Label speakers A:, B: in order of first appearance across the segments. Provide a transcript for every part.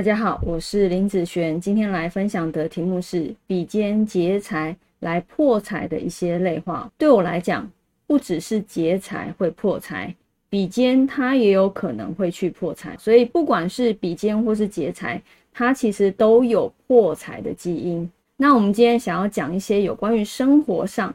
A: 大家好，我是林子璇，今天来分享的题目是比肩劫财来破财的一些类话。对我来讲，不只是劫财会破财，比肩它也有可能会去破财。所以不管是比肩或是劫财，它其实都有破财的基因。那我们今天想要讲一些有关于生活上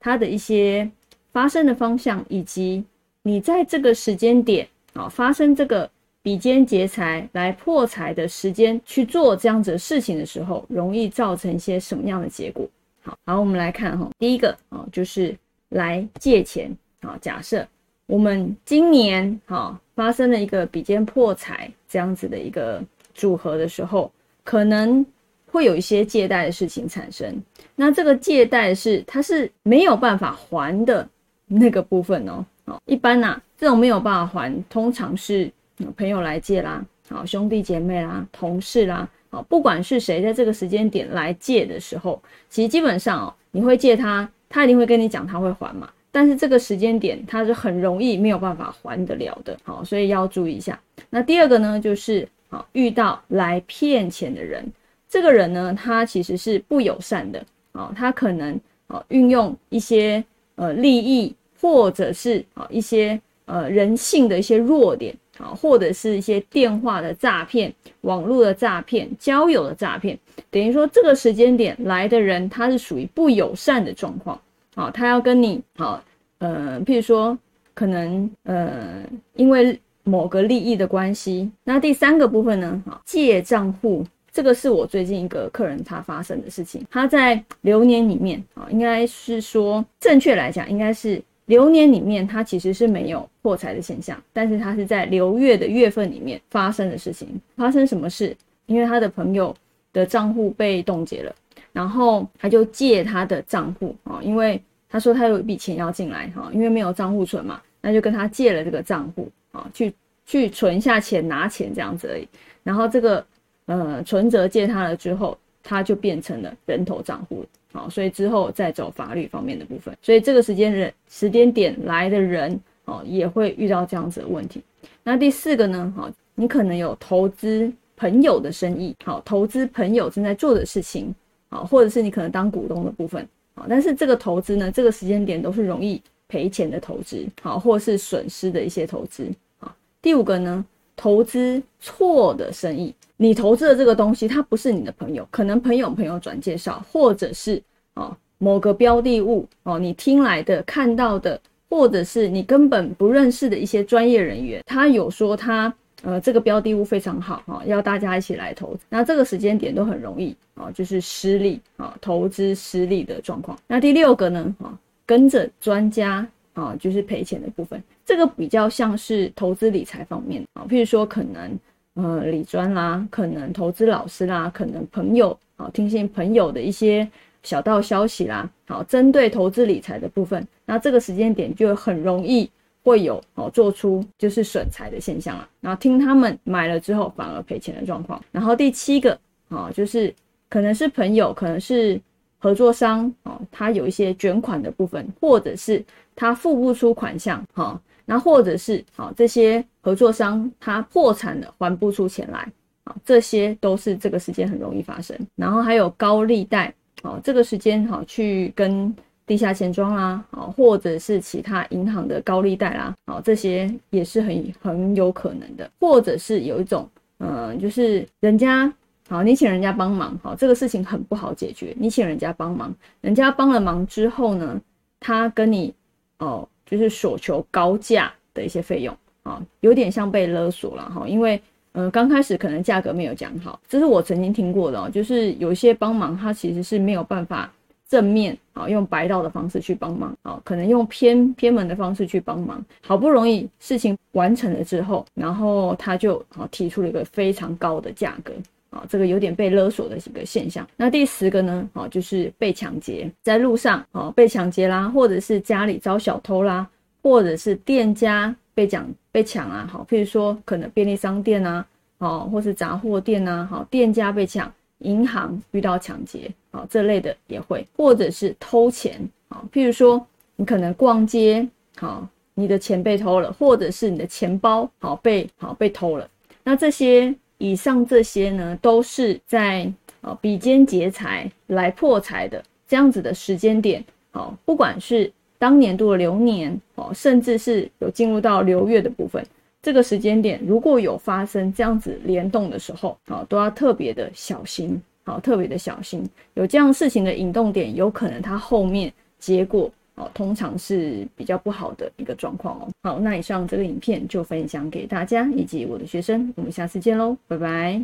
A: 它的一些发生的方向，以及你在这个时间点啊发生这个。比肩劫财来破财的时间去做这样子的事情的时候，容易造成一些什么样的结果？好，好，我们来看哈，第一个啊，就是来借钱啊。假设我们今年哈发生了一个比肩破财这样子的一个组合的时候，可能会有一些借贷的事情产生。那这个借贷是它是没有办法还的那个部分哦。哦，一般呐，这种没有办法还，通常是。朋友来借啦，好兄弟姐妹啦，同事啦，好不管是谁，在这个时间点来借的时候，其实基本上哦，你会借他，他一定会跟你讲他会还嘛。但是这个时间点他是很容易没有办法还得了的，好，所以要注意一下。那第二个呢，就是好遇到来骗钱的人，这个人呢，他其实是不友善的，哦，他可能哦运用一些呃利益或者是啊一些呃人性的一些弱点。啊，或者是一些电话的诈骗、网络的诈骗、交友的诈骗，等于说这个时间点来的人，他是属于不友善的状况。啊，他要跟你，好，呃，譬如说，可能，呃，因为某个利益的关系。那第三个部分呢，啊，借账户，这个是我最近一个客人他发生的事情。他在流年里面，啊，应该是说，正确来讲，应该是。流年里面，它其实是没有破财的现象，但是它是在流月的月份里面发生的事情。发生什么事？因为他的朋友的账户被冻结了，然后他就借他的账户啊，因为他说他有一笔钱要进来哈，因为没有账户存嘛，那就跟他借了这个账户啊，去去存下钱拿钱这样子而已。然后这个呃存折借他了之后，他就变成了人头账户。好，所以之后再走法律方面的部分。所以这个时间人时间点来的人，哦，也会遇到这样子的问题。那第四个呢？好，你可能有投资朋友的生意，好，投资朋友正在做的事情，好，或者是你可能当股东的部分，好，但是这个投资呢，这个时间点都是容易赔钱的投资，好，或是损失的一些投资。好，第五个呢，投资错的生意。你投资的这个东西，它不是你的朋友，可能朋友朋友转介绍，或者是哦某个标的物哦，你听来的、看到的，或者是你根本不认识的一些专业人员，他有说他呃这个标的物非常好哈，要大家一起来投资，那这个时间点都很容易啊，就是失利啊，投资失利的状况。那第六个呢啊，跟着专家啊，就是赔钱的部分，这个比较像是投资理财方面啊，譬如说可能。呃，理专啦，可能投资老师啦，可能朋友啊，听信朋友的一些小道消息啦，好，针对投资理财的部分，那这个时间点就很容易会有哦，做出就是损财的现象了。然后听他们买了之后反而赔钱的状况。然后第七个啊，就是可能是朋友，可能是合作商哦，他有一些卷款的部分，或者是他付不出款项哈。那或者是啊，这些合作商他破产了，还不出钱来啊，这些都是这个时间很容易发生。然后还有高利贷，啊，这个时间哈去跟地下钱庄啦，啊，或者是其他银行的高利贷啦，啊，这些也是很很有可能的。或者是有一种，嗯，就是人家好，你请人家帮忙，好，这个事情很不好解决。你请人家帮忙，人家帮了忙之后呢，他跟你哦。就是所求高价的一些费用啊，有点像被勒索了哈。因为嗯，刚开始可能价格没有讲好，这是我曾经听过的哦。就是有些帮忙，他其实是没有办法正面啊，用白道的方式去帮忙啊，可能用偏偏门的方式去帮忙。好不容易事情完成了之后，然后他就啊提出了一个非常高的价格。啊，这个有点被勒索的一个现象。那第十个呢？啊，就是被抢劫，在路上啊被抢劫啦，或者是家里遭小偷啦，或者是店家被抢被抢啊。好，譬如说可能便利商店啊，哦，或是杂货店啊，好，店家被抢，银行遇到抢劫，好，这类的也会，或者是偷钱，啊，譬如说你可能逛街，好，你的钱被偷了，或者是你的钱包好被好被偷了，那这些。以上这些呢，都是在啊比肩劫财来破财的这样子的时间点。好，不管是当年度的流年哦，甚至是有进入到流月的部分，这个时间点如果有发生这样子联动的时候，好，都要特别的小心，好，特别的小心。有这样事情的引动点，有可能它后面结果哦，通常是比较不好的一个状况哦。好，那以上这个影片就分享给大家以及我的学生，我们下次见喽，拜拜。